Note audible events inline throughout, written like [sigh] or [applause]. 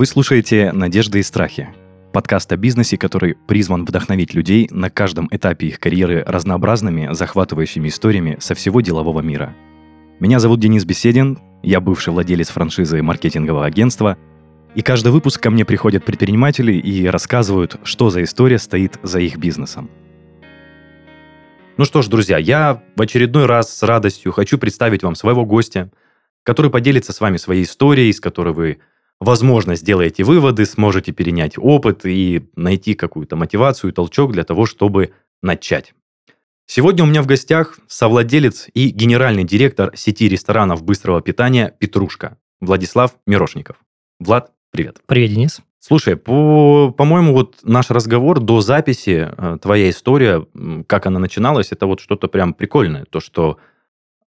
Вы слушаете «Надежды и страхи» – подкаст о бизнесе, который призван вдохновить людей на каждом этапе их карьеры разнообразными, захватывающими историями со всего делового мира. Меня зовут Денис Беседин, я бывший владелец франшизы маркетингового агентства, и каждый выпуск ко мне приходят предприниматели и рассказывают, что за история стоит за их бизнесом. Ну что ж, друзья, я в очередной раз с радостью хочу представить вам своего гостя, который поделится с вами своей историей, с которой вы возможно, сделаете выводы, сможете перенять опыт и найти какую-то мотивацию толчок для того, чтобы начать. Сегодня у меня в гостях совладелец и генеральный директор сети ресторанов быстрого питания «Петрушка» Владислав Мирошников. Влад, привет. Привет, Денис. Слушай, по, по-моему, вот наш разговор до записи, э, твоя история, как она начиналась, это вот что-то прям прикольное. То, что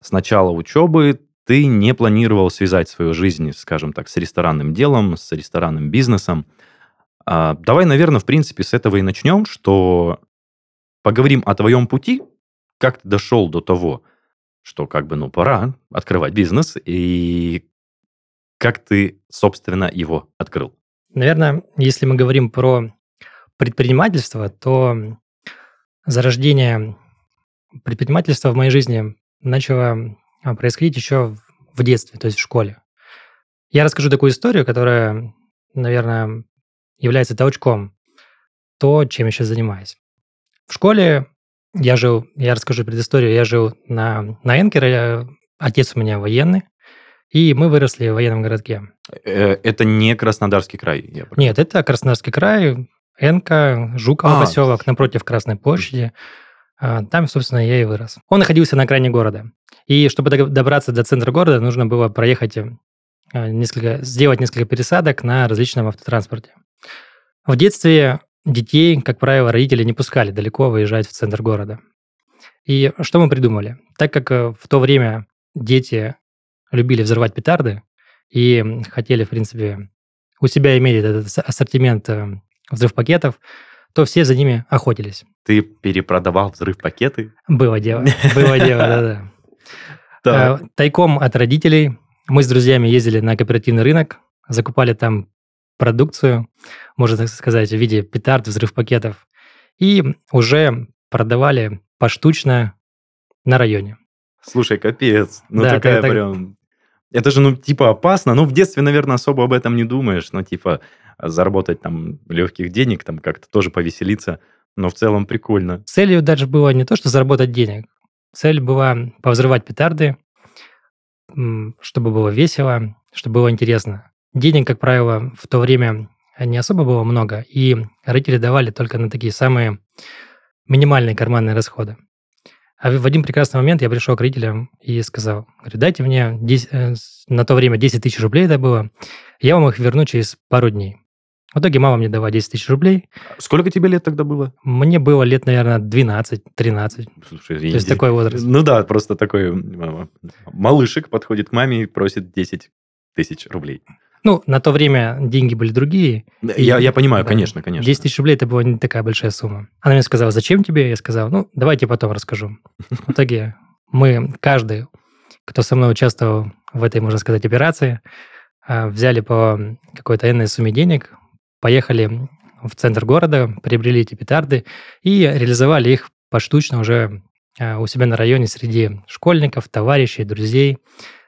с начала учебы ты не планировал связать свою жизнь, скажем так, с ресторанным делом, с ресторанным бизнесом. А, давай, наверное, в принципе, с этого и начнем, что поговорим о твоем пути, как ты дошел до того, что как бы, ну, пора открывать бизнес, и как ты, собственно, его открыл. Наверное, если мы говорим про предпринимательство, то зарождение предпринимательства в моей жизни начало происходить еще в детстве, то есть в школе. Я расскажу такую историю, которая, наверное, является толчком то, чем я сейчас занимаюсь. В школе я жил, я расскажу предысторию, я жил на, на Энкере, отец у меня военный, и мы выросли в военном городке. Э, это не Краснодарский край? Я Нет, это Краснодарский край, Энка, Жуково а, поселок, напротив Красной площади. А, там, собственно, я и вырос. Он находился на окраине города. И чтобы добраться до центра города, нужно было проехать э, несколько, сделать несколько пересадок на различном автотранспорте. В детстве детей, как правило, родители не пускали далеко выезжать в центр города. И что мы придумали? Так как э, в то время дети любили взрывать петарды и хотели, в принципе, у себя иметь этот ассортимент э, взрыв-пакетов, то все за ними охотились. Ты перепродавал взрыв-пакеты? Было дело, было дело, да-да. [laughs] Э, тайком от родителей мы с друзьями ездили на кооперативный рынок, закупали там продукцию, можно так сказать, в виде петард, взрыв-пакетов, и уже продавали поштучно на районе. Слушай, капец. Ну, да, такая это, прям... Это же, ну, типа, опасно. Ну, в детстве, наверное, особо об этом не думаешь. Ну, типа, заработать там легких денег, там как-то тоже повеселиться. Но в целом прикольно. Целью даже было не то, что заработать денег. Цель была повзрывать петарды, чтобы было весело, чтобы было интересно. Денег, как правило, в то время не особо было много, и родители давали только на такие самые минимальные карманные расходы. А в один прекрасный момент я пришел к родителям и сказал, говорю, дайте мне 10, э, на то время 10 тысяч рублей это было, я вам их верну через пару дней. В итоге мама мне дала 10 тысяч рублей. Сколько тебе лет тогда было? Мне было лет, наверное, 12-13. Слушай, То есть такой возраст. Ну да, просто такой малышек подходит к маме и просит 10 тысяч рублей. Ну, на то время деньги были другие. Я, и, я понимаю, да, конечно, конечно. 10 тысяч рублей – это была не такая большая сумма. Она мне сказала, зачем тебе? Я сказал, ну, давайте потом расскажу. [laughs] В итоге мы, каждый, кто со мной участвовал в этой, можно сказать, операции, а, взяли по какой-то энной сумме денег, поехали в центр города, приобрели эти петарды и реализовали их поштучно уже а, у себя на районе среди школьников, товарищей, друзей.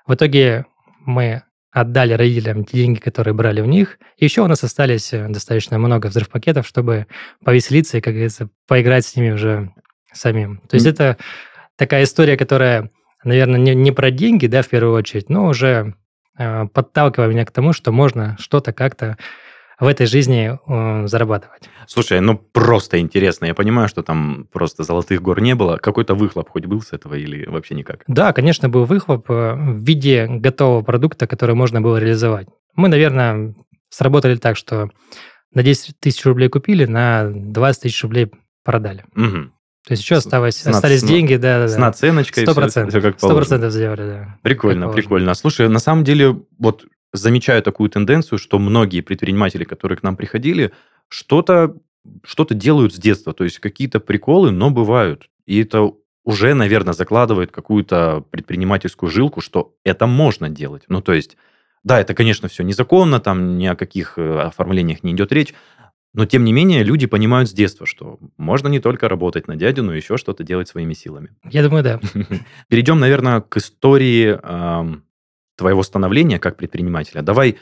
В итоге мы отдали родителям те деньги, которые брали у них. И еще у нас остались э, достаточно много взрыв-пакетов, чтобы повеселиться и, как говорится, поиграть с ними уже самим. То есть mm. это такая история, которая, наверное, не, не про деньги, да, в первую очередь, но уже э, подталкивая меня к тому, что можно что-то как-то в этой жизни э, зарабатывать. Слушай, ну просто интересно. Я понимаю, что там просто золотых гор не было. Какой-то выхлоп хоть был с этого или вообще никак? Да, конечно, был выхлоп э, в виде готового продукта, который можно было реализовать. Мы, наверное, сработали так, что на 10 тысяч рублей купили, на 20 тысяч рублей продали. Угу. То есть еще осталось, с, остались с, деньги, да, да, С наценочкой. Сто процентов. Сто процентов сделали, да. Прикольно, прикольно. Слушай, на самом деле, вот замечаю такую тенденцию, что многие предприниматели, которые к нам приходили, что-то что-то делают с детства, то есть какие-то приколы, но бывают. И это уже, наверное, закладывает какую-то предпринимательскую жилку, что это можно делать. Ну, то есть Да, это, конечно, все незаконно, там ни о каких э, оформлениях не идет речь, но, тем не менее, люди понимают с детства, что можно не только работать на дядю, но еще что-то делать своими силами. Я думаю, да. [laughs] Перейдем, наверное, к истории твоего становления как предпринимателя. Давай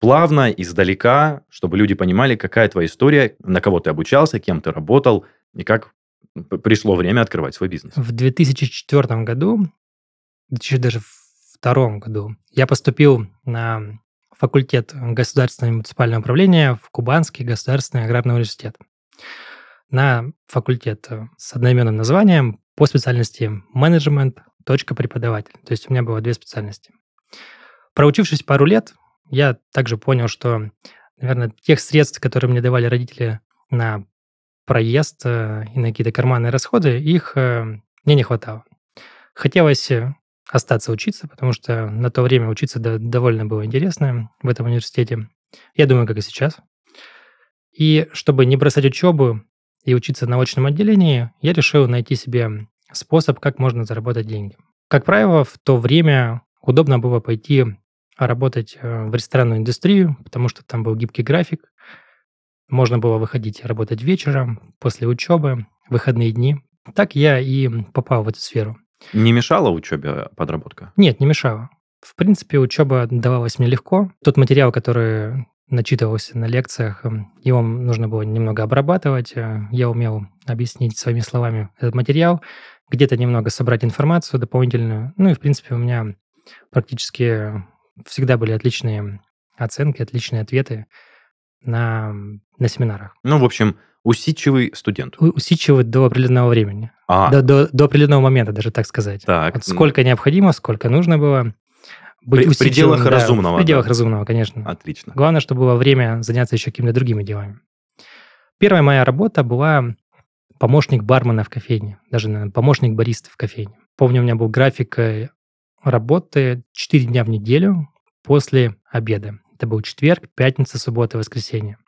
плавно, издалека, чтобы люди понимали, какая твоя история, на кого ты обучался, кем ты работал, и как пришло время открывать свой бизнес. В 2004 году, даже в втором году, я поступил на факультет государственного и муниципального управления в Кубанский государственный аграрный университет на факультет с одноименным названием по специальности менеджмент, преподаватель. То есть у меня было две специальности. Проучившись пару лет, я также понял, что, наверное, тех средств, которые мне давали родители на проезд э, и на какие-то карманные расходы, их э, мне не хватало. Хотелось э, остаться учиться, потому что на то время учиться довольно было интересно в этом университете. Я думаю, как и сейчас. И чтобы не бросать учебу и учиться на очном отделении, я решил найти себе способ, как можно заработать деньги. Как правило, в то время удобно было пойти работать э, в ресторанную индустрию, потому что там был гибкий график. Можно было выходить работать вечером, после учебы, выходные дни. Так я и попал в эту сферу. Не мешала учебе подработка? Нет, не мешала. В принципе, учеба давалась мне легко. Тот материал, который начитывался на лекциях, эм, его нужно было немного обрабатывать. Э, я умел объяснить своими словами этот материал, где-то немного собрать информацию дополнительную. Ну и, в принципе, у меня практически всегда были отличные оценки, отличные ответы на, на семинарах. Ну, в общем, Усидчивый студент. Усидчивый до определенного времени. А. До, до, до определенного момента, даже так сказать. Так. Вот сколько необходимо, сколько нужно было. Быть При, в пределах да, разумного. В пределах да. разумного, конечно. Отлично. Главное, чтобы было время заняться еще какими-то другими делами. Первая моя работа была помощник бармена в кофейне, даже наверное, помощник бариста в кофейне. Помню, у меня был график работы 4 дня в неделю после обеда. Это был четверг, пятница, суббота, воскресенье.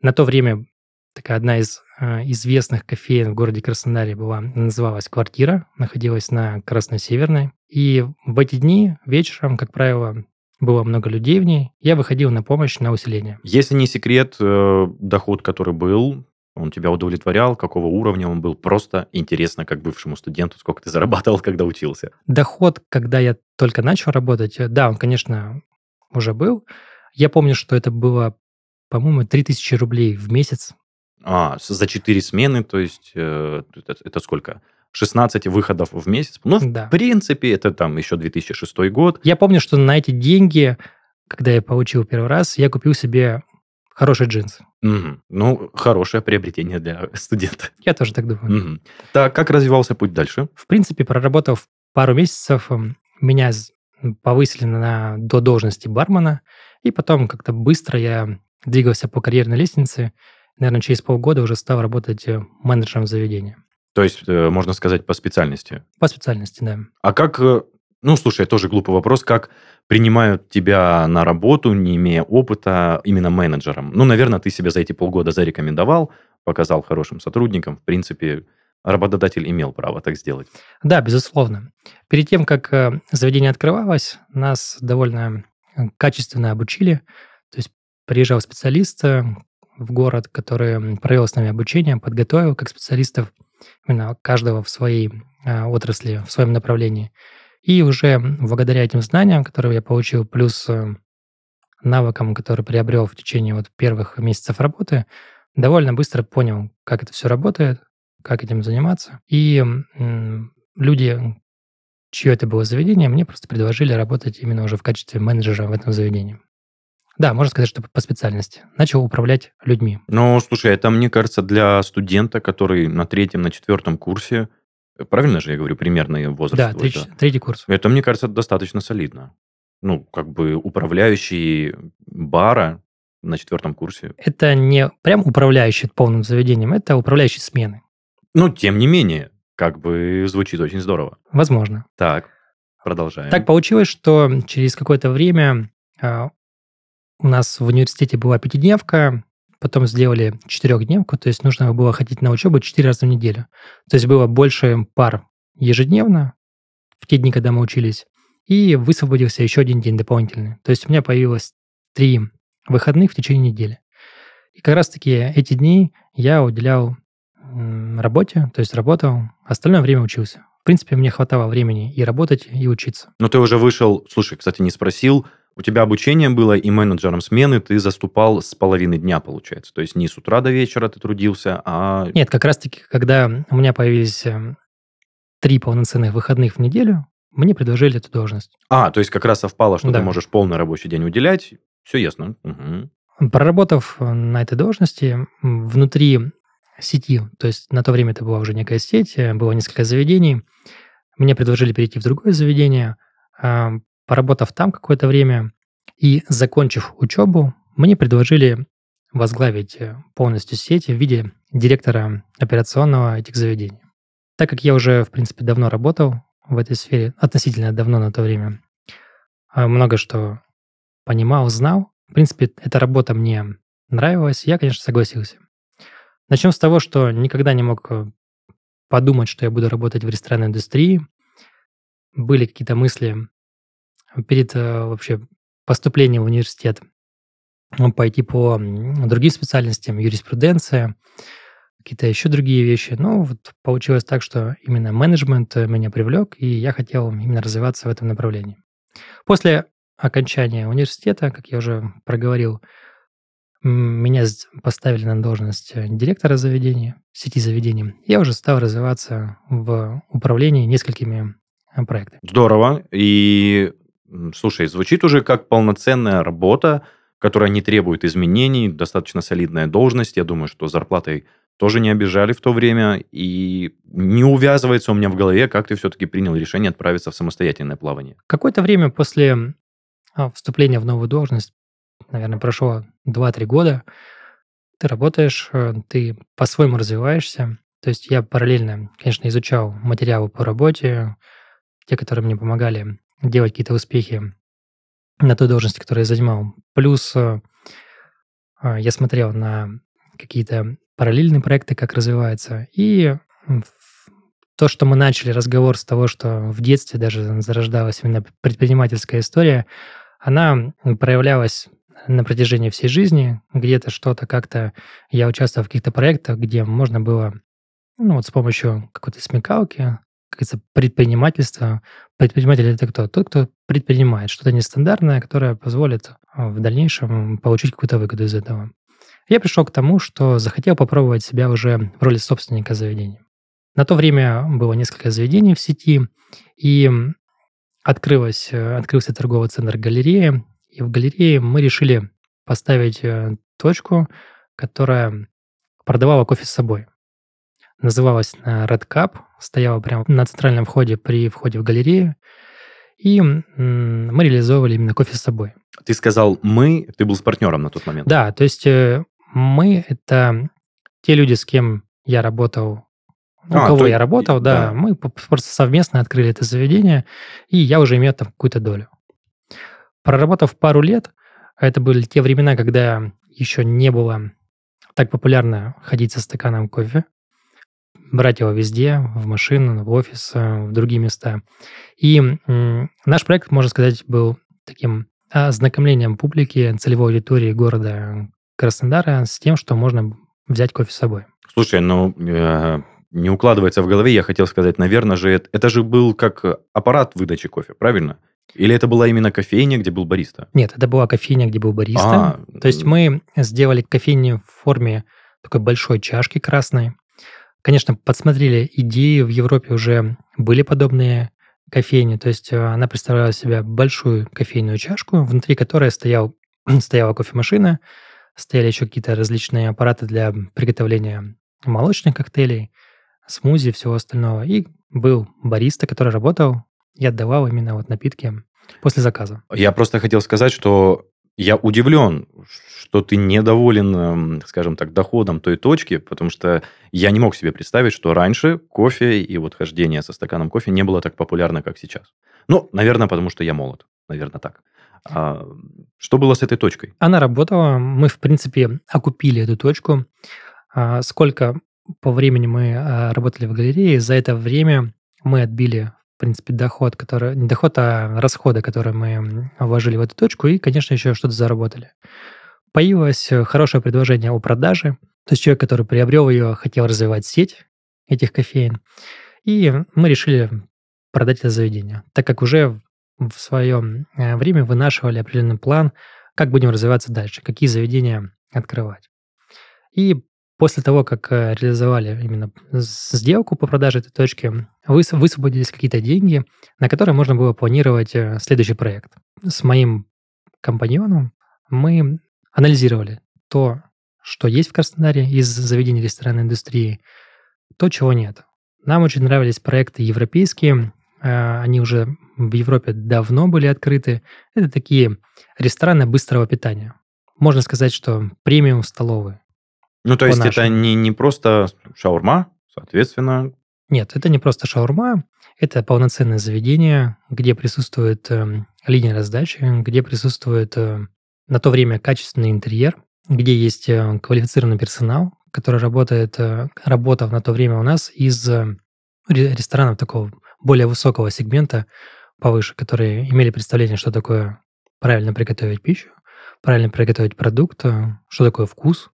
На то время такая одна из э, известных кофеин в городе Краснодаре была, называлась «Квартира», находилась на Красно-Северной. И в эти дни вечером, как правило, было много людей в ней, я выходил на помощь на усиление. Если не секрет, э, доход, который был, он тебя удовлетворял, какого уровня он был? Просто интересно, как бывшему студенту, сколько ты зарабатывал, [laughs] когда учился? Доход, когда я только начал работать, э, да, он, конечно, уже был. Я помню, что это было, по-моему, 3000 рублей в месяц а, за 4 смены, то есть э, это, это сколько? 16 выходов в месяц. Ну, да. в принципе, это там еще 2006 год. Я помню, что на эти деньги, когда я получил первый раз, я купил себе хорошие джинсы. Угу. Ну, хорошее приобретение для студента. Я тоже так думаю. Угу. Так, как развивался путь дальше? В принципе, проработав пару месяцев, меня повысили на, до должности бармена, и потом как-то быстро я двигался по карьерной лестнице, наверное, через полгода уже стал работать э, менеджером заведения. То есть, э, можно сказать, по специальности? По специальности, да. А как, э, ну, слушай, тоже глупый вопрос, как принимают тебя на работу, не имея опыта, именно менеджером? Ну, наверное, ты себя за эти полгода зарекомендовал, показал хорошим сотрудникам, в принципе, работодатель имел право так сделать. Да, безусловно. Перед тем, как заведение открывалось, нас довольно качественно обучили. То есть приезжал специалист, в город, который провел с нами обучение, подготовил как специалистов именно каждого в своей э, отрасли, в своем направлении. И уже благодаря этим знаниям, которые я получил, плюс э, навыкам, которые приобрел в течение вот первых месяцев работы, довольно быстро понял, как это все работает, как этим заниматься. И люди, чье это было заведение, мне просто предложили работать именно уже в качестве менеджера в этом заведении. Да, можно сказать, что по специальности. Начал управлять людьми. Ну, слушай, это, мне кажется, для студента, который на третьем, на четвертом курсе, правильно же я говорю, примерный возраст? Да, третий, да? третий курс. Это, мне кажется, достаточно солидно. Ну, как бы управляющий бара на четвертом курсе. Это не прям управляющий полным заведением, это управляющий смены. Ну, тем не менее, как бы звучит очень здорово. Возможно. Так, продолжаем. Так получилось, что через какое-то время а, у нас в университете была пятидневка, потом сделали четырехдневку, то есть нужно было ходить на учебу четыре раза в неделю. То есть было больше пар ежедневно, в те дни, когда мы учились, и высвободился еще один день дополнительный. То есть у меня появилось три выходных в течение недели. И как раз-таки эти дни я уделял работе, то есть работал, остальное время учился. В принципе, мне хватало времени и работать, и учиться. Но ты уже вышел, слушай, кстати, не спросил, у тебя обучение было и менеджером смены ты заступал с половины дня, получается. То есть не с утра до вечера ты трудился, а... Нет, как раз-таки, когда у меня появились эм, три полноценных выходных в неделю, мне предложили эту должность. А, то есть как раз совпало, что да. ты можешь полный рабочий день уделять. Все ясно. Угу. Проработав на этой должности, внутри сети, то есть на то время это была уже некая сеть, э, было несколько заведений, мне предложили перейти в другое заведение, а, поработав там какое-то время и закончив учебу, мне предложили возглавить э, полностью сеть в виде директора операционного этих заведений. Так как я уже, в принципе, давно работал в этой сфере, относительно давно на то время, а, много что понимал, знал, в принципе, эта работа мне нравилась, я, конечно, согласился. Начнем с того, что никогда не мог э, подумать, что я буду работать в ресторанной индустрии. Были какие-то мысли перед э, вообще поступлением в университет ну, пойти по другим специальностям, юриспруденция, какие-то еще другие вещи. Ну, вот получилось так, что именно менеджмент э, меня привлек, и я хотел именно развиваться в этом направлении. После окончания университета, как я уже проговорил, меня поставили на должность э, директора заведения, сети заведений. Я уже стал развиваться в управлении несколькими проектами. Здорово. И, слушай, звучит уже как полноценная работа, которая не требует изменений, достаточно солидная должность. Я думаю, что зарплатой тоже не обижали в то время. И не увязывается у меня в голове, как ты все-таки принял решение отправиться в самостоятельное плавание. Какое-то время после а, вступления в новую должность наверное, прошло 2-3 года, ты работаешь, э, ты по-своему развиваешься. То есть я параллельно, конечно, изучал материалы по работе, те, которые мне помогали делать какие-то успехи на той должности, которую я занимал. Плюс э, э, я смотрел на какие-то параллельные проекты, как развивается. И то, что мы начали разговор с того, что в детстве даже зарождалась именно предпринимательская история, она проявлялась на протяжении всей жизни. Где-то что-то как-то... Я участвовал в каких-то проектах, где можно было ну, вот с помощью какой-то смекалки, как говорится, предпринимательства. Предприниматель — это кто? Тот, кто предпринимает что-то нестандартное, которое позволит а, в дальнейшем получить какую-то выгоду из этого. Я пришел к тому, что захотел попробовать себя уже в роли собственника заведения. На то время было несколько заведений в сети, и открылась, э, открылся торговый центр галерея, и в галерее мы решили поставить э, точку, которая продавала кофе с собой. Называлась Red Cup, стояла прямо на центральном входе при входе в галерею, и мы реализовывали именно кофе с собой. Ты сказал «мы», ты был с партнером на тот момент. Да, то есть э, мы — это те люди, с кем я работал, ну, а, у кого то... я работал, да, да, мы просто совместно открыли это заведение, и я уже имею там какую-то долю. Проработав пару лет, а это были те времена, когда еще не было так популярно ходить со стаканом кофе, брать его везде, в машину, в офис, э, в другие места. И наш проект, можно сказать, был таким ознакомлением публики, целевой аудитории города Краснодара с тем, что можно взять кофе с собой. Слушай, ну, э, не укладывается в голове, я хотел сказать, наверное же, это, это же был как аппарат выдачи кофе, правильно? Или это была именно кофейня, где был бариста? Нет, это была кофейня, где был бариста. А, То есть мы сделали кофейню в форме такой большой чашки красной. Конечно, подсмотрели идеи, в Европе уже были подобные кофейни. То есть э, она представляла себя большую кофейную чашку, внутри которой стоял, [clears throat] стояла кофемашина, стояли еще какие-то различные аппараты для приготовления молочных коктейлей, смузи и всего остального. И был бариста, который работал и отдавал именно вот напитки после заказа. Я просто хотел сказать, что я удивлен, что ты недоволен, эм, скажем так, доходом той точки, потому что я не мог себе представить, что раньше кофе и вот хождение со стаканом кофе не было так популярно, как сейчас. Ну, наверное, потому что я молод. Наверное, так. А что было с этой точкой? Она работала. Мы, в принципе, окупили эту точку. А сколько по времени мы а, работали в галерее, за это время мы отбили принципе, доход, который... Не доход, а расходы, которые мы вложили в эту точку, и, конечно, еще что-то заработали. Появилось хорошее предложение о продаже. То есть человек, который приобрел ее, хотел развивать сеть этих кофеин. И мы решили продать это заведение, так как уже в свое э, время вынашивали определенный план, как будем развиваться дальше, какие заведения открывать. И после того, как э, реализовали именно сделку по продаже этой точки, высвободились какие-то деньги, на которые можно было планировать э, следующий проект. С моим компаньоном мы анализировали то, что есть в Краснодаре из заведений ресторанной индустрии, то, чего нет. Нам очень нравились проекты европейские, а, они уже в Европе давно были открыты. Это такие рестораны быстрого питания. Можно сказать, что премиум столовые. Ну, то есть это не, не просто шаурма, соответственно... Нет, это не просто шаурма, это полноценное заведение, где присутствует э, линия раздачи, где присутствует э, на то время качественный интерьер, где есть э, квалифицированный персонал, который работает, э, работал на то время у нас из э, ресторанов такого более высокого сегмента, повыше, которые имели представление, что такое правильно приготовить пищу, правильно приготовить продукт, э, что такое вкус,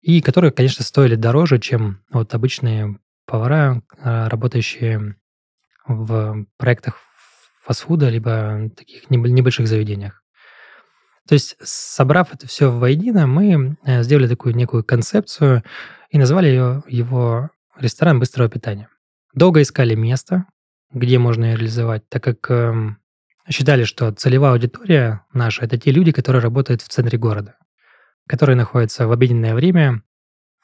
и которые, конечно, стоили дороже, чем вот обычные повара, э, работающие в проектах фастфуда, либо таких небольших заведениях. То есть, собрав это все воедино, мы э, сделали такую некую концепцию и назвали ее его ресторан быстрого питания. Долго искали место, где можно ее реализовать, так как э, считали, что целевая аудитория наша – это те люди, которые работают в центре города, которые находятся в обеденное время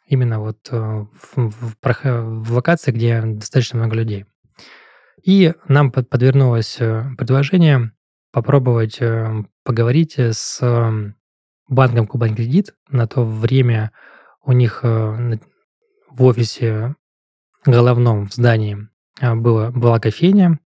именно вот э, в, в, в локации, где достаточно много людей. И нам под, подвернулось э, предложение попробовать э, поговорить с банком Кубань Кредит. На то время у них в офисе головном в здании было, была кофейня,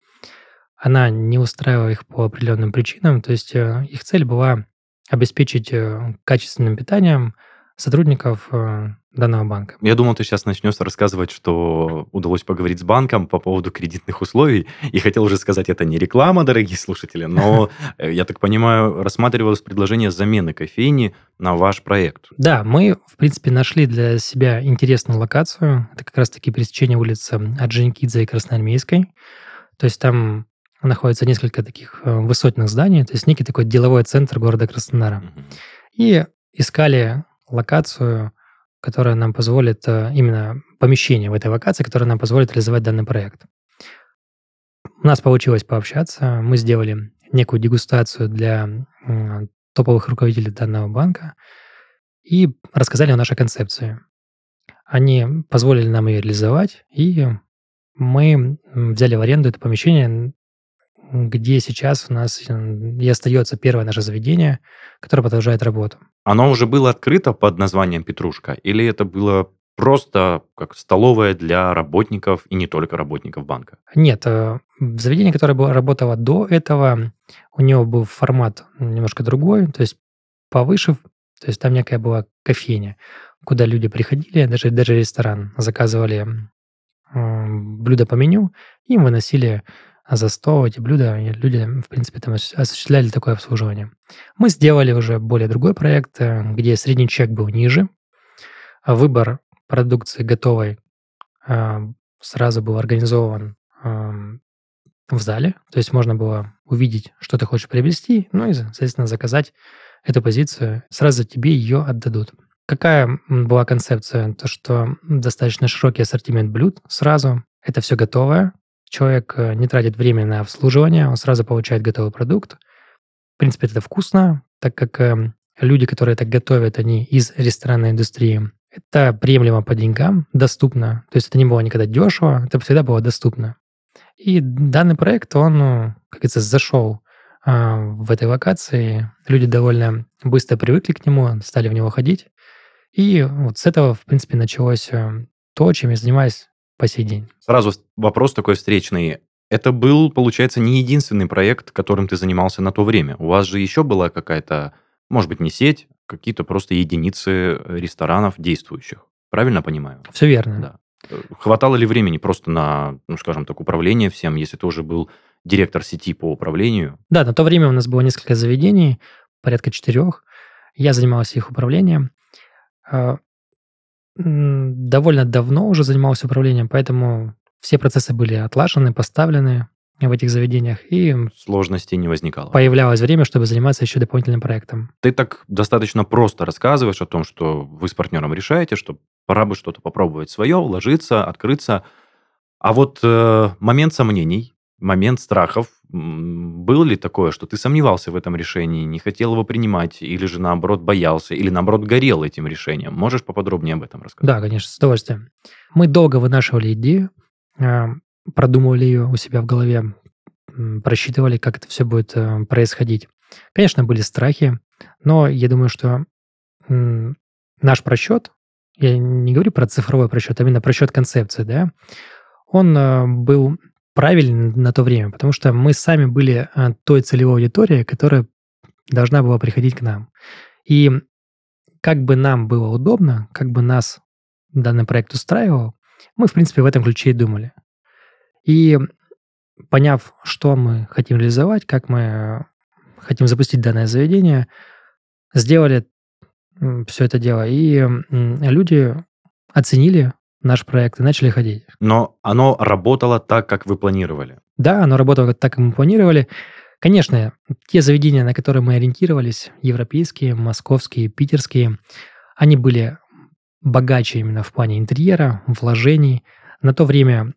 она не устраивала их по определенным причинам, то есть их цель была обеспечить э, качественным питанием сотрудников э, данного банка. Я думал, ты сейчас начнешь рассказывать, что удалось поговорить с банком по поводу кредитных условий, и хотел уже сказать, это не реклама, дорогие слушатели, но, [laughs] я так понимаю, рассматривалось предложение замены кофейни на ваш проект. Да, мы, в принципе, нашли для себя интересную локацию. Это как раз-таки пересечение улицы Орджоникидзе и Красноармейской. То есть там находится несколько таких э, высотных зданий, то есть некий такой деловой центр города Краснодара. И искали локацию, которая нам позволит, э, именно помещение в этой локации, которое нам позволит реализовать данный проект. У нас получилось пообщаться, мы сделали некую дегустацию для топовых руководителей данного банка и рассказали о нашей концепции. Они позволили нам ее реализовать, и мы взяли в аренду это помещение, где сейчас у нас и остается первое наше заведение, которое продолжает работу. Оно уже было открыто под названием «Петрушка» или это было просто как столовая для работников и не только работников банка? Нет, э, заведение, которое было, работало до этого, у него был формат немножко другой, то есть повыше, то есть там некая была кофейня, куда люди приходили, даже, даже ресторан, заказывали блюда по меню, им выносили за стол эти блюда, люди, в принципе, там осуществляли такое обслуживание. Мы сделали уже более другой проект, э, где средний чек был ниже, а выбор продукции готовой э, сразу был организован в зале, то есть можно было увидеть, что ты хочешь приобрести, ну и, соответственно, заказать эту позицию, сразу тебе ее отдадут. Какая была концепция? То, что достаточно широкий ассортимент блюд сразу, это все готовое, Человек э, не тратит время на обслуживание, он сразу получает готовый продукт. В принципе, это вкусно, так как эм, люди, которые это готовят, они из ресторанной индустрии. Это приемлемо по деньгам, доступно. То есть это не было никогда дешево, это всегда было доступно. И данный проект, он, ну, как говорится, зашел а, в этой локации. Люди довольно быстро привыкли к нему, стали в него ходить. И вот с этого, в принципе, началось э, то, чем я занимаюсь по сей день. Сразу вопрос такой встречный. Это был, получается, не единственный проект, которым ты занимался на то время. У вас же еще была какая-то, может быть, не сеть, какие-то просто единицы ресторанов действующих. Правильно понимаю? Все верно. Да. Хватало ли времени просто на, ну, скажем так, управление всем, если ты уже был директор сети по управлению? Да, на то время у нас было несколько заведений, порядка четырех. Я занимался их управлением. Довольно давно уже занимался управлением, поэтому все процессы были отлажены, поставлены в этих заведениях, и сложностей не возникало. Появлялось время, чтобы заниматься еще дополнительным проектом. Ты так достаточно просто рассказываешь о том, что вы с партнером решаете, что пора бы что-то попробовать свое, вложиться, открыться. А вот э, момент сомнений, момент страхов, было ли такое, что ты сомневался в этом решении, не хотел его принимать, или же наоборот боялся, или наоборот горел этим решением? Можешь поподробнее об этом рассказать? Да, конечно, с удовольствием. Мы долго вынашивали идею, а, продумывали ее у себя в голове, просчитывали, как это все будет э, происходить. Конечно, были страхи, но я думаю, что наш просчет, я не говорю про цифровой просчет, а именно просчет концепции, да, он э, был правильный на то время, потому что мы сами были э, той целевой аудиторией, которая должна была приходить к нам. И как бы нам было удобно, как бы нас данный проект устраивал, мы, в принципе, в этом ключе и думали. И поняв, что мы хотим реализовать, как мы хотим запустить данное заведение, сделали все это дело. И люди оценили наш проект и начали ходить. Но оно работало так, как вы планировали? Да, оно работало так, как мы планировали. Конечно, те заведения, на которые мы ориентировались, европейские, московские, питерские, они были богаче именно в плане интерьера, вложений. На то время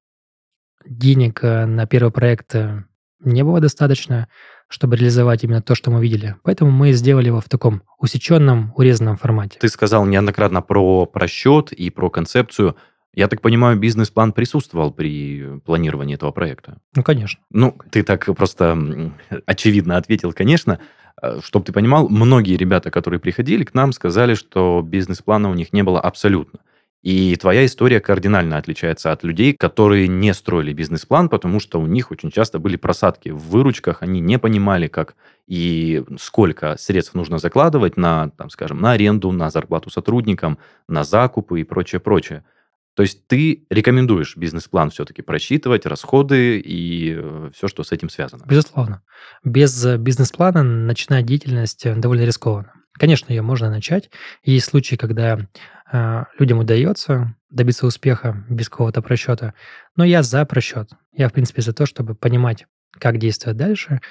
денег э, на первый проект э, не было достаточно, чтобы реализовать именно то, что мы видели. Поэтому мы сделали его в таком усеченном, урезанном формате. Ты сказал неоднократно про просчет и про концепцию. Я так понимаю, бизнес-план присутствовал при планировании этого проекта? Ну, конечно. Ну, ты так просто очевидно ответил, конечно. Э, Чтобы ты понимал, многие ребята, которые приходили к нам, сказали, что бизнес-плана у них не было абсолютно. И твоя история кардинально отличается от людей, которые не строили бизнес-план, потому что у них очень часто были просадки в выручках, они не понимали, как и сколько средств нужно закладывать на, там, скажем, на аренду, на зарплату сотрудникам, на закупы и прочее, прочее. То есть ты рекомендуешь бизнес-план все-таки просчитывать, расходы и э, все, что с этим связано? Безусловно. Без э, бизнес-плана начинать деятельность э, довольно рискованно. Конечно, ее можно начать. Есть случаи, когда э, людям удается добиться успеха без какого-то просчета. Но я за просчет. Я, в принципе, за то, чтобы понимать, как действовать дальше,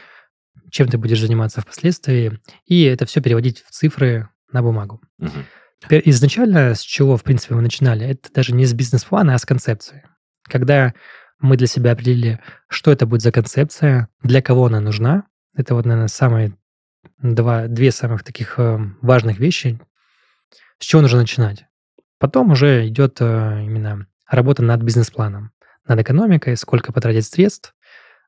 чем ты будешь заниматься впоследствии, и это все переводить в цифры на бумагу. Угу. Изначально, с чего, в принципе, мы начинали, это даже не с бизнес-плана, а с концепции. Когда мы для себя определили, что это будет за концепция, для кого она нужна, это вот, наверное, самые два, две самых таких э, важных вещи, с чего нужно начинать. Потом уже идет э, именно работа над бизнес-планом, над экономикой, сколько потратить средств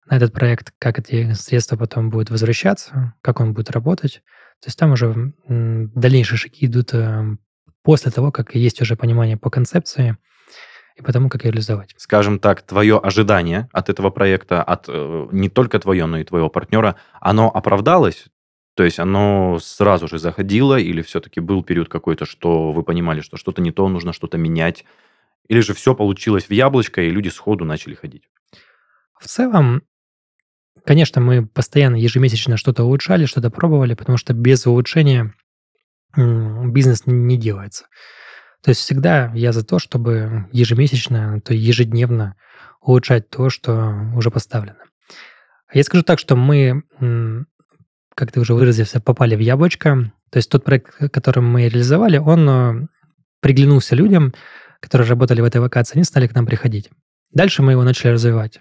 на этот проект, как эти средства потом будут возвращаться, как он будет работать. То есть там уже дальнейшие шаги идут э, после того, как есть уже понимание по концепции и потому, как ее реализовать. Скажем так, твое ожидание от этого проекта, от не только твое, но и твоего партнера, оно оправдалось? То есть оно сразу же заходило, или все-таки был период какой-то, что вы понимали, что что-то не то, нужно что-то менять? Или же все получилось в яблочко, и люди сходу начали ходить? В целом, конечно, мы постоянно ежемесячно что-то улучшали, что-то пробовали, потому что без улучшения бизнес не делается. То есть всегда я за то, чтобы ежемесячно, то ежедневно улучшать то, что уже поставлено. Я скажу так, что мы как ты уже выразился, попали в яблочко. То есть тот проект, который мы реализовали, он э, приглянулся людям, которые работали в этой локации, они стали к нам приходить. Дальше мы его начали развивать.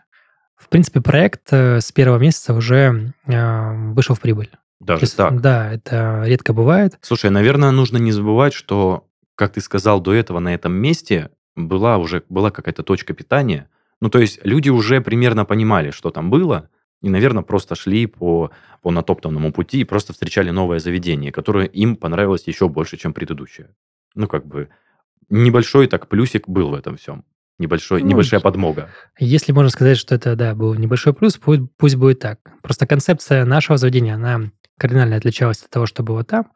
В принципе, проект э, с первого месяца уже э, вышел в прибыль. Даже есть, так? Да, это редко бывает. Слушай, наверное, нужно не забывать, что, как ты сказал до этого, на этом месте была уже была какая-то точка питания. Ну, то есть люди уже примерно понимали, что там было, и, наверное, просто шли по, по натоптанному пути и просто встречали новое заведение, которое им понравилось еще больше, чем предыдущее. Ну, как бы, небольшой так плюсик был в этом всем. Небольшой, ну, небольшая подмога. Если можно сказать, что это, да, был небольшой плюс, пусть, пусть будет так. Просто концепция нашего заведения, она кардинально отличалась от того, что было там.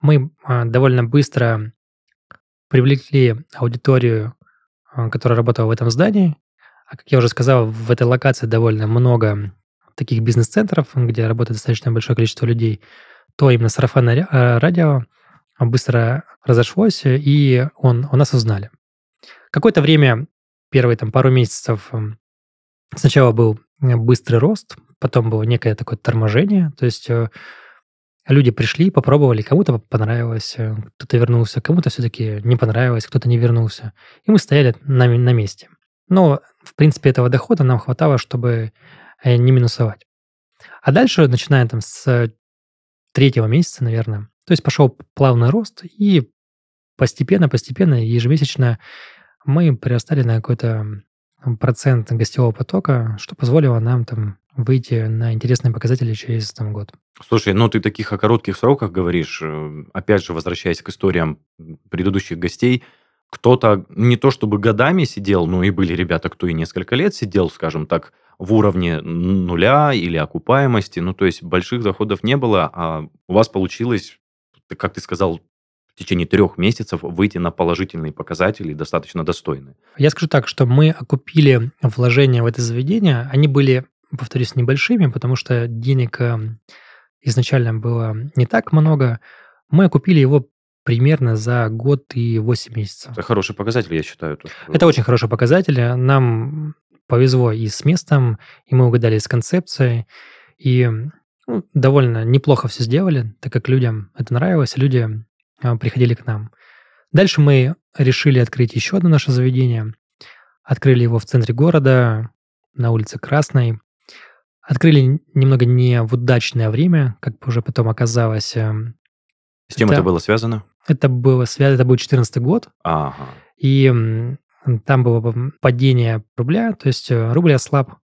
Мы а, довольно быстро привлекли аудиторию э, которая работала в этом здании. А как я уже сказал, в этой локации довольно много таких бизнес-центров, где работает достаточно большое количество людей, то именно сарафанное э, радио быстро разошлось, и он, у нас узнали. Какое-то время, первые там пару месяцев, эм, сначала был быстрый рост, потом было некое такое торможение, то есть э, люди пришли, попробовали, кому-то понравилось, э, кто-то вернулся, кому-то все-таки не понравилось, кто-то не вернулся. И мы стояли на, на месте. Но, в принципе, этого дохода нам хватало, чтобы э, не минусовать. А дальше, начиная там с третьего месяца, наверное, то есть пошел плавный рост, и постепенно-постепенно, ежемесячно мы прирастали на какой-то процент гостевого потока, что позволило нам там выйти на интересные показатели через там, год. Слушай, ну ты таких о коротких сроках говоришь, э, опять же, возвращаясь к историям предыдущих гостей, кто-то не то чтобы годами сидел, но и были ребята, кто и несколько лет сидел, скажем так, в уровне нуля или окупаемости, ну то есть больших доходов не было, а у вас получилось, как ты сказал, в течение трех месяцев выйти на положительные показатели достаточно достойные. Я скажу так, что мы окупили вложения в это заведение, они были, повторюсь, небольшими, потому что денег эм, изначально было не так много. Мы окупили его примерно за год и 8 месяцев. Это хороший показатель, я считаю. То, что... Это очень хороший показатель. Нам повезло и с местом, и мы угадали с концепцией, и ну, довольно неплохо все сделали, так как людям это нравилось, люди приходили к нам. Дальше мы решили открыть еще одно наше заведение. Открыли его в центре города, на улице Красной. Открыли немного не в удачное время, как уже потом оказалось. Эм, с чем это, это было связано? Это было связано, это был 2014 год. Ага. И там было падение рубля, то есть э, рубль ослаб,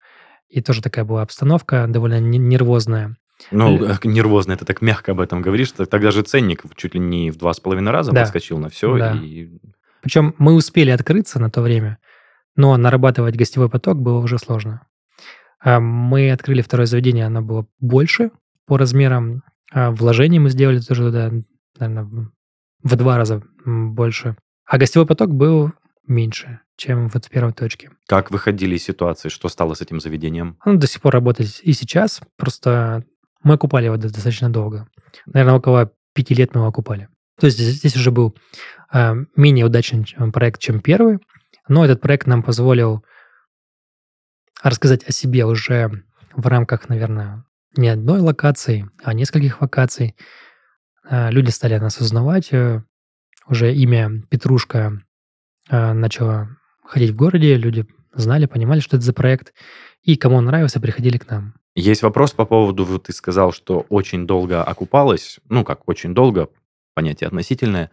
и тоже такая была обстановка довольно нервозная. Ну, Л... нервозно, это так мягко об этом говоришь. Тогда же ценник чуть ли не в два с половиной раза да. подскочил на все. Да. И... Причем мы успели открыться на то время, но нарабатывать гостевой поток было уже сложно. А мы открыли второе заведение, оно было больше по размерам. А вложений мы сделали тоже туда, наверное, в два раза больше. А гостевой поток был меньше, чем вот в первой точке. Как выходили из ситуации? Что стало с этим заведением? Оно до сих пор работает и сейчас, просто мы окупали его достаточно долго. Наверное, около пяти лет мы его окупали. То есть здесь уже был э, менее удачный проект, чем первый, но этот проект нам позволил рассказать о себе уже в рамках, наверное, не одной локации, а нескольких локаций. Э, люди стали нас узнавать. Э, уже имя Петрушка э, начало ходить в городе, люди знали, понимали, что это за проект, и кому он нравился, приходили к нам. Есть вопрос по поводу, вот ты сказал, что очень долго окупалось, ну как очень долго, понятие относительное,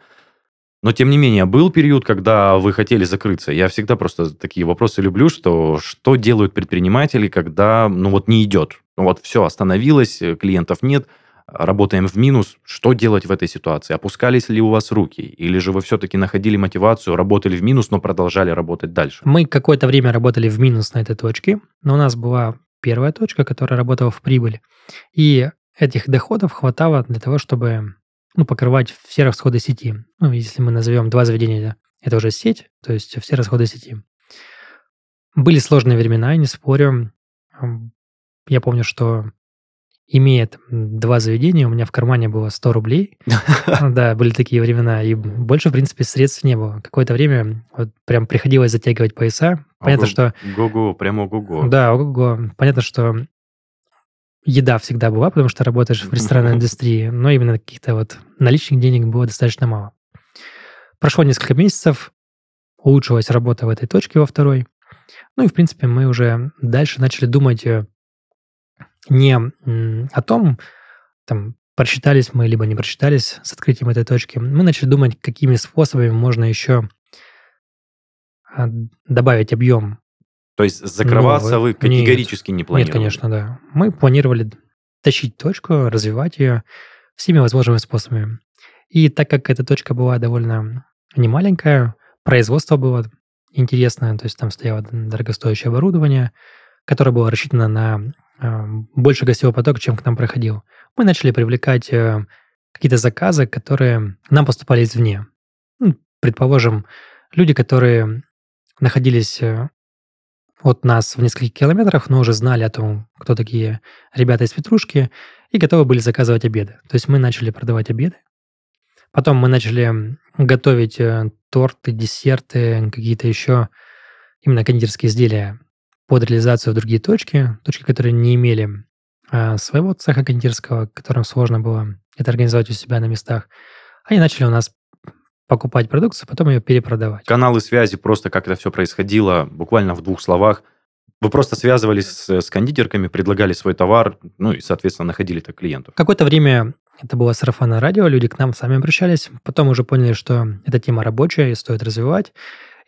но тем не менее был период, когда вы хотели закрыться. Я всегда просто такие вопросы люблю, что что делают предприниматели, когда ну вот не идет, ну вот все остановилось, клиентов нет, работаем в минус, что делать в этой ситуации? Опускались ли у вас руки? Или же вы все-таки находили мотивацию, работали в минус, но продолжали работать дальше? Мы какое-то время работали в минус на этой точке, но у нас была первая точка, которая работала в прибыль. И этих доходов хватало для того, чтобы ну, покрывать все расходы сети. Ну, если мы назовем два заведения, это уже сеть, то есть все расходы сети. Были сложные времена, не спорю. Я помню, что имеет два заведения, у меня в кармане было 100 рублей. [laughs] Да, были такие времена, и больше, в принципе, средств не было. Какое-то время вот прям приходилось затягивать пояса. Понятно, что... Го-го, прямо го-го. Да, го-го. Понятно, что еда всегда была, потому что работаешь в ресторанной [laughs] индустрии, но именно каких-то вот наличных денег было достаточно мало. Прошло несколько месяцев, улучшилась работа в этой точке во второй. Ну и, в принципе, мы уже дальше начали думать э, не о том, там, просчитались мы, либо не просчитались с открытием этой точки. Мы начали думать, какими способами можно еще а, добавить объем. То есть закрываться новый. вы категорически Нет. не планировали? Нет, конечно, да. Мы планировали тащить точку, развивать ее всеми возможными способами. И так как эта точка была довольно немаленькая, производство было интересное, то есть там стояло дорогостоящее оборудование, которое было рассчитано на больше гостевого потока, чем к нам проходил. Мы начали привлекать э, какие-то заказы, которые нам поступали извне. Ну, предположим, люди, которые находились э, от нас в нескольких километрах, но уже знали о том, кто такие ребята из Петрушки, и готовы были заказывать обеды. То есть мы начали продавать обеды. Потом мы начали готовить э, торты, десерты, какие-то еще именно кондитерские изделия под реализацию в другие точки, точки, которые не имели а, своего цеха кондитерского, которым сложно было это организовать у себя на местах. Они начали у нас покупать продукцию, потом ее перепродавать. Каналы связи, просто как это все происходило, буквально в двух словах. Вы просто связывались с, с кондитерками, предлагали свой товар, ну и, соответственно, находили так клиентов. Какое-то время это было сарафанное радио, люди к нам сами обращались. Потом уже поняли, что эта тема рабочая и стоит развивать.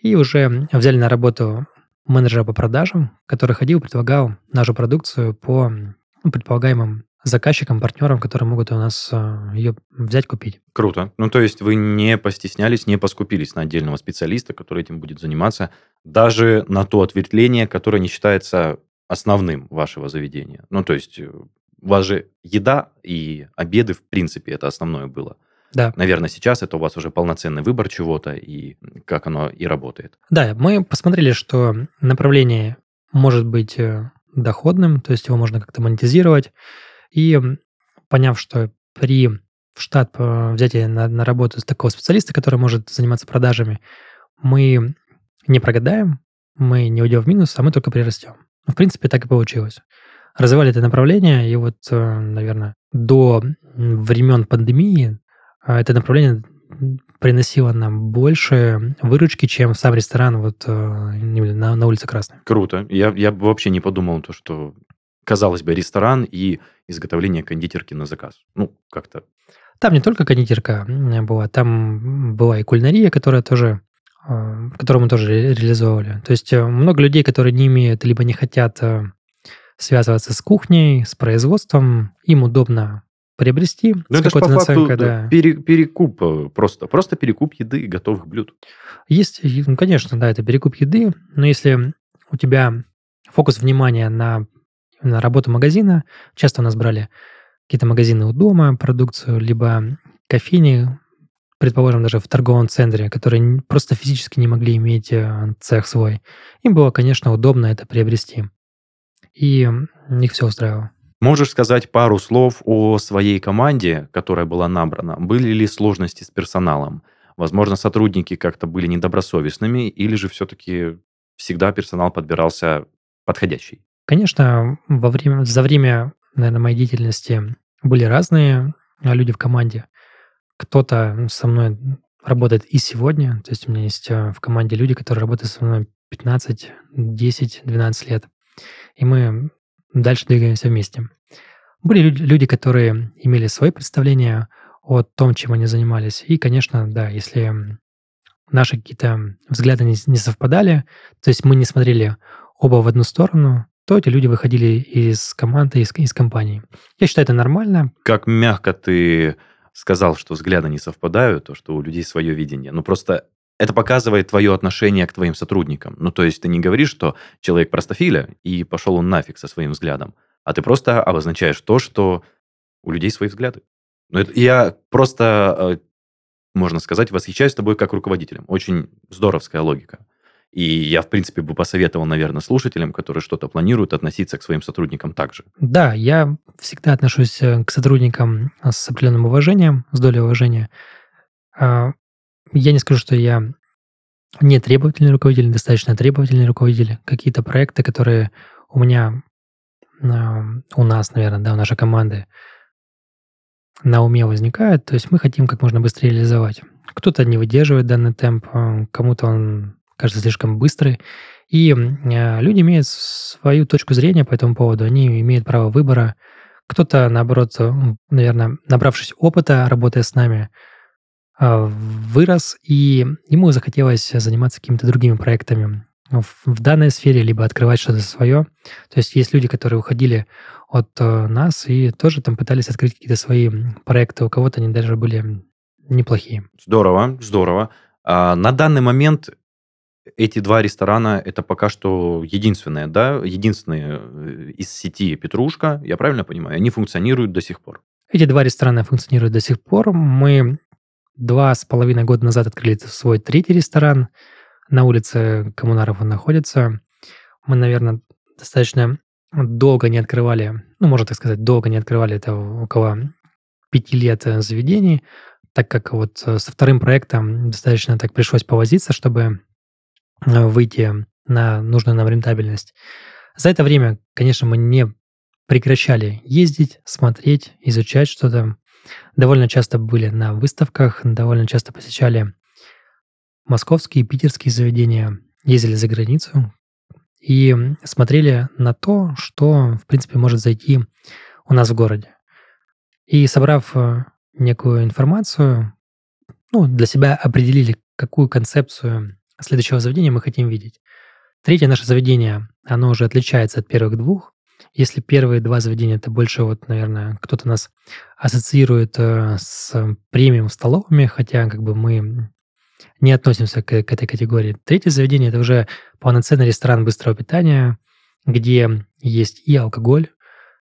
И уже взяли на работу менеджера по продажам, который ходил, предлагал нашу продукцию по ну, предполагаемым заказчикам, партнерам, которые могут у нас э, ее взять, купить. Круто. Ну, то есть вы не постеснялись, не поскупились на отдельного специалиста, который этим будет заниматься, даже на то ответвление, которое не считается основным вашего заведения. Ну, то есть э, у вас же еда и обеды, в принципе, это основное было. Да. Наверное, сейчас это у вас уже полноценный выбор чего-то и как оно и работает. Да, мы посмотрели, что направление может быть э, доходным, то есть его можно как-то монетизировать. И поняв, что при в штат э, взятии на, на работу такого специалиста, который может заниматься продажами, мы не прогадаем, мы не уйдем в минус, а мы только прирастем. Ну, в принципе, так и получилось. Развивали это направление, и вот, э, наверное, до времен пандемии это направление приносило нам больше выручки, чем сам ресторан вот э, на, на улице Красной. Круто. Я, я вообще не подумал то, что, казалось бы, ресторан и изготовление кондитерки на заказ. Ну, как-то... Там не только кондитерка была, там была и кулинария, которая тоже э, которую мы тоже реализовывали. То есть э, много людей, которые не имеют либо не хотят связываться с кухней, с производством, им удобно приобрести ну, с какой-то наценкой, да. Пере, перекуп э, просто, просто перекуп еды и готовых блюд. Есть, ну, конечно, да, это перекуп еды, но если у тебя фокус внимания на, на работу магазина, часто у нас брали какие-то магазины у дома, продукцию, либо кофейни, предположим, даже в торговом центре, которые просто физически не могли иметь э, цех свой, им было, конечно, удобно это приобрести. И их все устраивало. Можешь сказать пару слов о своей команде, которая была набрана? Были ли сложности с персоналом? Возможно, сотрудники как-то были недобросовестными, или же все-таки всегда персонал подбирался подходящий? Конечно, во время, за время, наверное, моей деятельности были разные а, люди в команде. Кто-то со мной работает и сегодня, то есть у меня есть а, в команде люди, которые работают со мной 15, 10, 12 лет. И мы дальше двигаемся вместе. Были люди, которые имели свои представления о том, чем они занимались. И, конечно, да, если наши какие-то взгляды не, совпадали, то есть мы не смотрели оба в одну сторону, то эти люди выходили из команды, из, из компании. Я считаю, это нормально. Как мягко ты сказал, что взгляды не совпадают, то, что у людей свое видение. Ну, просто это показывает твое отношение к твоим сотрудникам. Ну, то есть ты не говоришь, что человек простофиля, и пошел он нафиг со своим взглядом, а ты просто обозначаешь то, что у людей свои взгляды. Ну, это, я просто, э, можно сказать, восхищаюсь тобой как руководителем. Очень здоровская логика. И я, в принципе, бы посоветовал, наверное, слушателям, которые что-то планируют, относиться к своим сотрудникам также. Да, я всегда отношусь э, к сотрудникам с определенным уважением, с долей уважения. А, я не скажу, что я не требовательный руководитель, достаточно требовательный руководитель. Какие-то проекты, которые у меня, у нас, наверное, да, у нашей команды на уме возникают, то есть мы хотим как можно быстрее реализовать. Кто-то не выдерживает данный темп, а, кому-то он кажется слишком быстрый. И а, люди имеют свою точку зрения по этому поводу, они имеют право выбора. Кто-то, наоборот, наверное, набравшись опыта, работая с нами, а, вырос, и ему захотелось заниматься какими-то другими проектами в данной сфере, либо открывать что-то свое. То есть есть люди, которые уходили от э, нас и тоже там пытались открыть какие-то свои проекты. У кого-то они даже были неплохие. Здорово, здорово. А на данный момент эти два ресторана это пока что единственные, да, единственные э, из сети Петрушка, я правильно понимаю, они функционируют до сих пор. Эти два ресторана функционируют до сих пор. Мы Два с половиной года назад открыли свой третий ресторан. на улице Коммунаров он находится. Мы, наверное, достаточно долго не открывали, ну, можно так сказать, долго не открывали это около пяти лет э, заведений, так как вот э, со вторым проектом достаточно так пришлось повозиться, чтобы э, выйти на нужную нам рентабельность. За это время, конечно, мы не прекращали ездить, смотреть, изучать что-то. Довольно часто были на выставках, довольно часто посещали московские, питерские заведения, ездили за границу и смотрели на то, что, в принципе, может зайти у нас в городе. И собрав э, некую информацию, ну, для себя определили, какую концепцию следующего заведения мы хотим видеть. Третье наше заведение, оно уже отличается от первых двух. Если первые два заведения, это больше вот, наверное, кто-то нас ассоциирует э, с премиум столовыми, хотя как бы мы не относимся к, к этой категории. Третье заведение – это уже полноценный ресторан быстрого питания, где есть и алкоголь,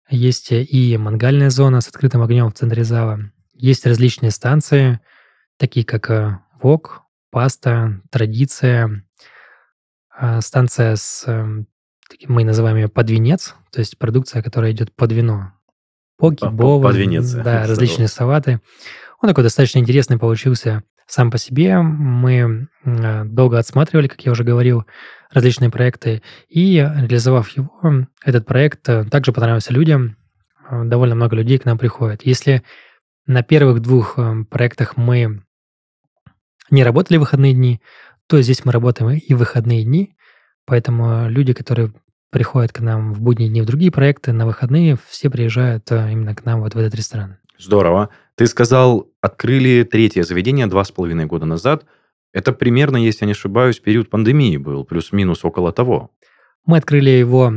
есть и мангальная зона с открытым огнем в центре зала, есть различные станции, такие как э, ВОК, Паста, Традиция, станция с, мы называем ее под венец, то есть продукция, которая идет под вино. Поки, бовы, под венец. да, [laughs] различные салаты. Он такой достаточно интересный получился сам по себе. Мы э, долго отсматривали, как я уже говорил, различные проекты. И реализовав его, этот проект э, также понравился людям. Э, довольно много людей к нам приходит. Если на первых двух проектах мы не работали в выходные дни, то здесь мы работаем и в выходные дни. Поэтому люди, которые приходят к нам в будние дни в другие проекты, на выходные все приезжают именно к нам вот в этот ресторан. Здорово. Ты сказал, открыли третье заведение два с половиной года назад. Это примерно, если я не ошибаюсь, период пандемии был, плюс-минус около того. Мы открыли его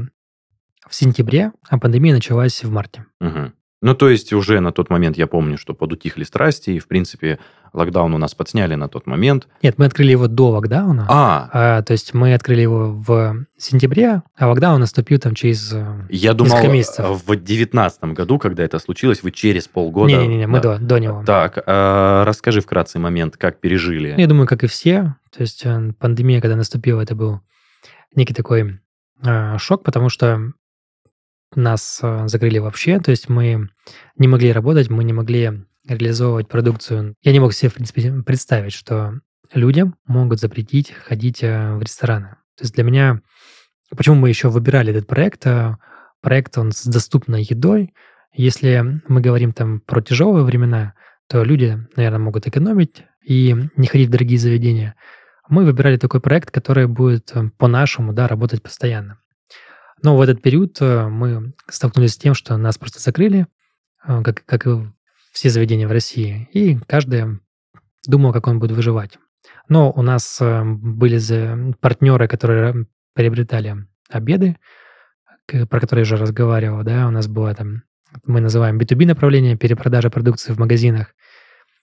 в сентябре, а пандемия началась в марте. Угу. Ну, то есть уже на тот момент я помню, что подутихли страсти, и, в принципе, локдаун у нас подсняли на тот момент. Нет, мы открыли его до локдауна. А. а то есть мы открыли его в сентябре, а локдаун наступил там через э, Я думал, месяцев. в девятнадцатом году, когда это случилось, вы через полгода... Не-не-не, мы да. до, до него. Так, а расскажи вкратце момент, как пережили. Я думаю, как и все. То есть э, пандемия, когда наступила, это был некий такой э, шок, потому что нас э, закрыли вообще, то есть мы не могли работать, мы не могли реализовывать продукцию. Я не мог себе, в принципе, представить, что людям могут запретить ходить э, в рестораны. То есть для меня... Почему мы еще выбирали этот проект? Э, проект, он с доступной едой. Если мы говорим там про тяжелые времена, то люди, наверное, могут экономить и не ходить в дорогие заведения. Мы выбирали такой проект, который будет по-нашему да, работать постоянно. Но в этот период э, мы столкнулись с тем, что нас просто закрыли, э, как, как и все заведения в России, и каждый думал, как он будет выживать. Но у нас э, были партнеры, которые приобретали обеды, про которые я уже разговаривал, да, у нас было там, мы называем B2B направление, перепродажа продукции в магазинах.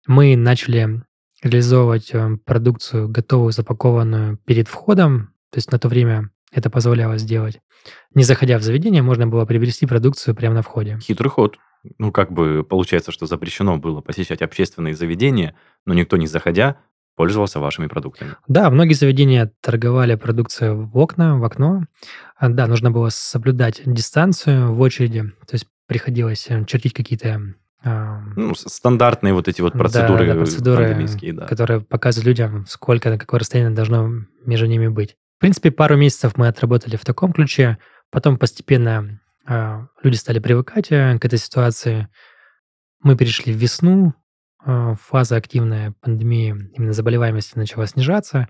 Мы начали реализовывать продукцию, готовую, запакованную перед входом, то есть на то время это позволяло сделать. Не заходя в заведение, можно было приобрести продукцию прямо на входе. Хитрый ход. Ну, как бы получается, что запрещено было посещать общественные заведения, но никто не заходя пользовался вашими продуктами. Да, многие заведения торговали продукцией в окна, в окно. А, да, нужно было соблюдать дистанцию в очереди, то есть приходилось э, чертить какие-то а, ну, стандартные вот эти вот процедуры, да, да, процедуры которые показывают людям, сколько, на какое расстояние должно между ними быть. В принципе, пару месяцев мы отработали в таком ключе, потом постепенно э, люди стали привыкать э, к этой ситуации. Мы перешли в весну, э, фаза активная пандемии, именно заболеваемости начала снижаться.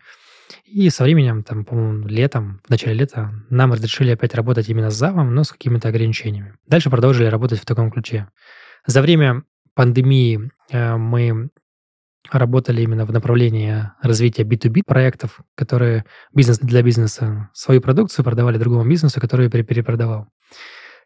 И со временем, там, по-моему, летом, в начале лета, нам разрешили опять работать именно с залом, но с какими-то ограничениями. Дальше продолжили работать в таком ключе. За время пандемии э, мы работали именно в направлении развития B2B проектов, которые бизнес для бизнеса свою продукцию продавали другому бизнесу, который перепродавал.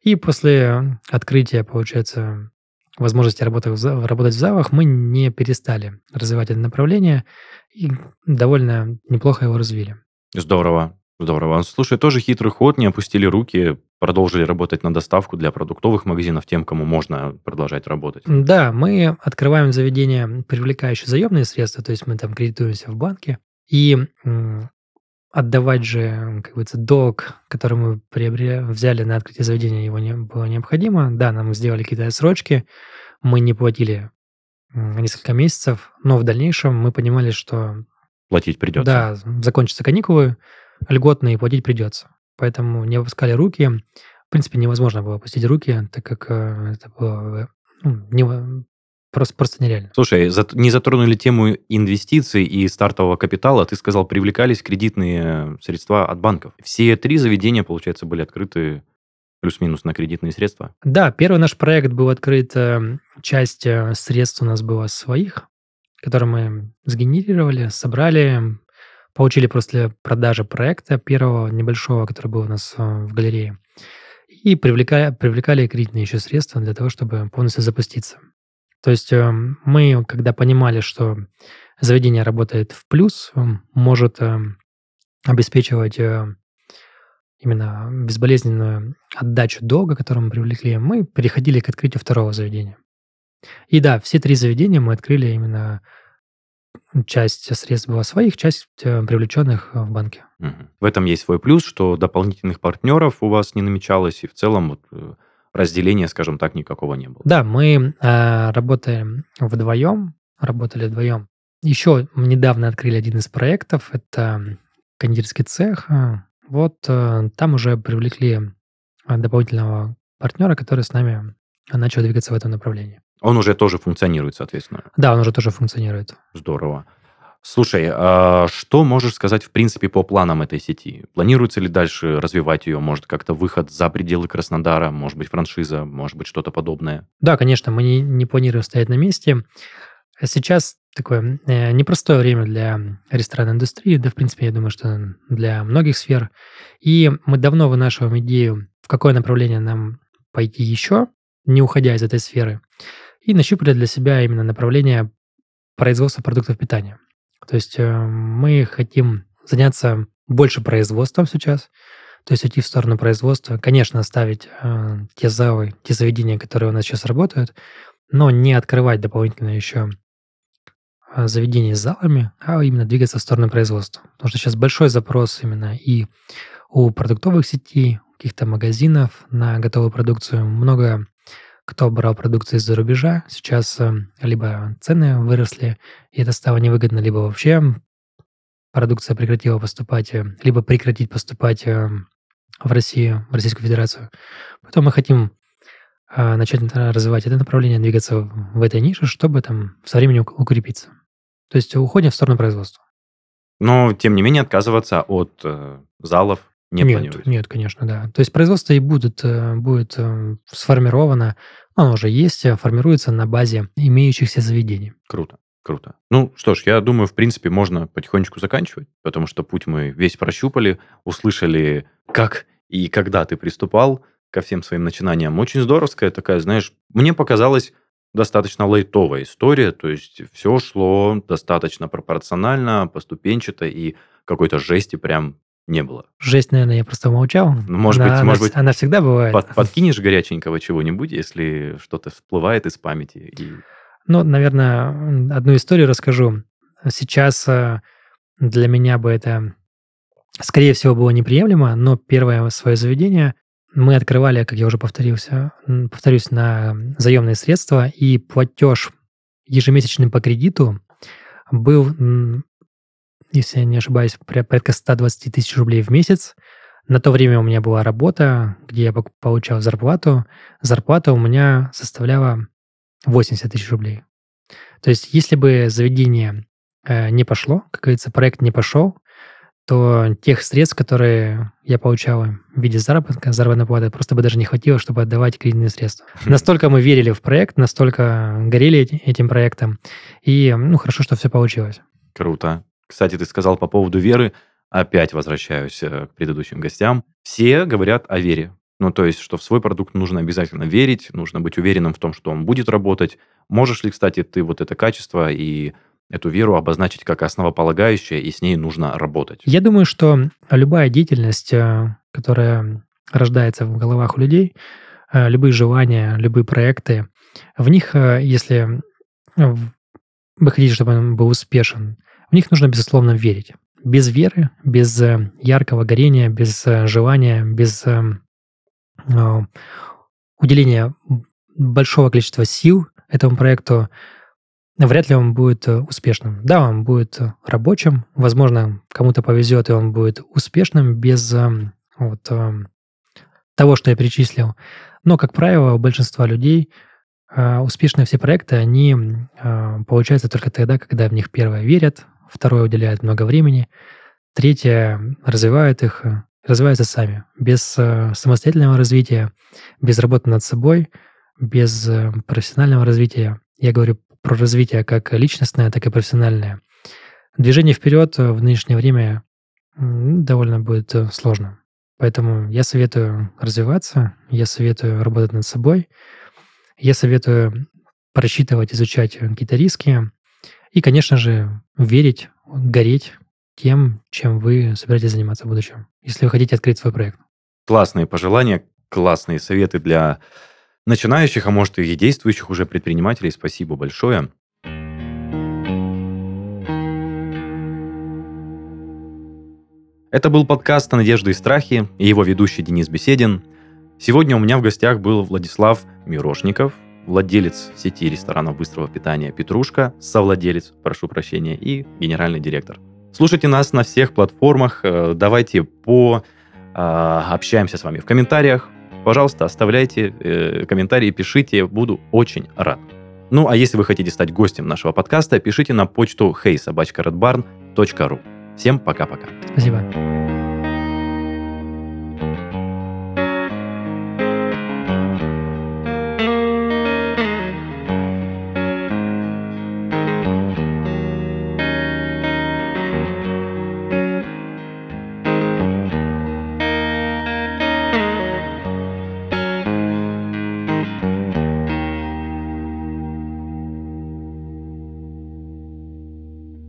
И после открытия, получается, возможности работать в, работать в залах, мы не перестали развивать это направление и довольно неплохо его развили. Здорово. Здорово. Слушай, тоже хитрый ход, не опустили руки, продолжили работать на доставку для продуктовых магазинов тем, кому можно продолжать работать. Да, мы открываем заведение, привлекающие заемные средства, то есть мы там кредитуемся в банке, и отдавать же, как говорится, долг, который мы приобрели, взяли на открытие заведения, его не было необходимо. Да, нам сделали какие-то отсрочки, мы не платили несколько месяцев, но в дальнейшем мы понимали, что... Платить придется. Да, закончатся каникулы, льготные, платить придется. Поэтому не опускали руки. В принципе, невозможно было опустить руки, так как э, это было ну, не, Просто, просто нереально. Слушай, не затронули тему инвестиций и стартового капитала. Ты сказал, привлекались кредитные средства от банков. Все три заведения, получается, были открыты плюс-минус на кредитные средства? Да, первый наш проект был открыт, э, часть э, средств у нас была своих, которые мы сгенерировали, собрали, получили после продажи проекта первого небольшого, который был у нас э, в галерее, и привлекали, привлекали кредитные еще средства для того, чтобы полностью запуститься. То есть эм, мы, когда понимали, что заведение работает в плюс, эм, может обеспечивать э, именно безболезненную отдачу долга, которую мы привлекли, мы переходили к открытию второго заведения. И да, все три заведения мы открыли именно часть средств была своих, часть э, привлеченных в банке. В этом есть свой плюс, что дополнительных партнеров у вас не намечалось, и в целом вот э, разделения, скажем так, никакого не было. Да, мы э, работаем вдвоем, работали вдвоем. Еще недавно открыли один из проектов, это кондитерский цех. Вот э, там уже привлекли дополнительного партнера, который с нами начал двигаться в этом направлении. Он уже тоже функционирует, соответственно. Да, он уже тоже функционирует. Здорово. Слушай, а что можешь сказать, в принципе, по планам этой сети? Планируется ли дальше развивать ее? Может, как-то выход за пределы Краснодара? Может быть, франшиза? Может быть, что-то подобное? Да, конечно, мы не, не планируем стоять на месте. Сейчас такое э, непростое время для ресторанной индустрии, да, в принципе, я думаю, что для многих сфер. И мы давно вынашиваем идею, в какое направление нам пойти еще, не уходя из этой сферы, и нащупали для себя именно направление производства продуктов питания. То есть э, мы хотим заняться больше производством сейчас, то есть уйти в сторону производства. Конечно, оставить э, те залы, те заведения, которые у нас сейчас работают, но не открывать дополнительно еще э, заведения с залами, а именно двигаться в сторону производства. Потому что сейчас большой запрос именно и у продуктовых сетей, каких-то магазинов на готовую продукцию. Много кто брал продукцию из-за рубежа, сейчас э, либо цены выросли, и это стало невыгодно, либо вообще продукция прекратила поступать, э, либо прекратить поступать э, в Россию, в Российскую Федерацию. Поэтому мы хотим начать развивать это направление, двигаться в этой нише, чтобы там со временем укрепиться. То есть уходим в сторону производства. Но, тем не менее, отказываться от залов не нет, планируете? Нет, конечно, да. То есть производство и будет, э, будет э, сформировано, оно уже есть, э, формируется на базе имеющихся заведений. Круто. Круто. Ну что ж, я думаю, в принципе, можно потихонечку заканчивать, потому что путь мы весь прощупали, услышали, как и когда ты приступал ко всем своим начинаниям. Очень здоровская такая, знаешь, мне показалось достаточно лайтовая история, то есть все шло достаточно пропорционально, поступенчато, и какой-то жести прям не было. Жесть, наверное, я просто молчал. Ну, может она, быть, может быть, она всегда бывает. Под, подкинешь горяченького чего-нибудь, если что-то всплывает из памяти. И... Ну, наверное, одну историю расскажу. Сейчас э, для меня бы это, скорее всего, было неприемлемо, но первое свое заведение мы открывали, как я уже повторился, повторюсь, на заемные средства, и платеж ежемесячный по кредиту был если я не ошибаюсь, порядка 120 тысяч рублей в месяц. На то время у меня была работа, где я получал зарплату. Зарплата у меня составляла 80 тысяч рублей. То есть, если бы заведение э, не пошло, как говорится, проект не пошел, то тех средств, которые я получал в виде заработка, заработной платы, просто бы даже не хватило, чтобы отдавать кредитные средства. [laughs] Настолько мы верили в проект, настолько горели этим проектом, и ну хорошо, что все получилось. Круто. Кстати, ты сказал по поводу веры, опять возвращаюсь э, к предыдущим гостям. Все говорят о вере. Ну, то есть, что в свой продукт нужно обязательно верить, нужно быть уверенным в том, что он будет работать. Можешь ли, кстати, ты вот это качество и эту веру обозначить как основополагающее, и с ней нужно работать? Я думаю, что любая деятельность, э, которая рождается в головах у людей, э, любые желания, любые проекты, в них, если вы хотите, чтобы он был успешен, в них нужно, безусловно, верить. без веры, без э, яркого горения, без э, желания, без а, уделения большого количества сил этому проекту, вряд ли он будет э, успешным. Да, он будет рабочим, возможно, кому-то повезет, и он будет успешным без вот, того, что я перечислил. Но, как правило, у большинства людей успешные все проекты, они получаются только тогда, когда в них первое верят, второе уделяет много времени, третье развивает их, э, развиваются сами. Без э, самостоятельного развития, без работы над собой, без э, профессионального развития, я говорю про развитие как личностное, так и профессиональное, движение вперед в нынешнее время довольно будет сложно. Поэтому я советую развиваться, я советую работать над собой, я советую просчитывать, изучать какие-то риски, и, конечно же, верить, гореть тем, чем вы собираетесь заниматься в будущем, если вы хотите открыть свой проект. Классные пожелания, классные советы для начинающих, а может и действующих уже предпринимателей. Спасибо большое. Это был подкаст «Надежды и страхи» и его ведущий Денис Беседин. Сегодня у меня в гостях был Владислав Мирошников, владелец сети ресторанов быстрого питания «Петрушка», совладелец, прошу прощения, и генеральный директор. Слушайте нас на всех платформах, э, давайте по а, общаемся с вами в комментариях. Пожалуйста, оставляйте э, комментарии, пишите, буду очень рад. Ну, а если вы хотите стать гостем нашего подкаста, пишите на почту heysobachkaredbarn.ru. Всем пока-пока. Спасибо.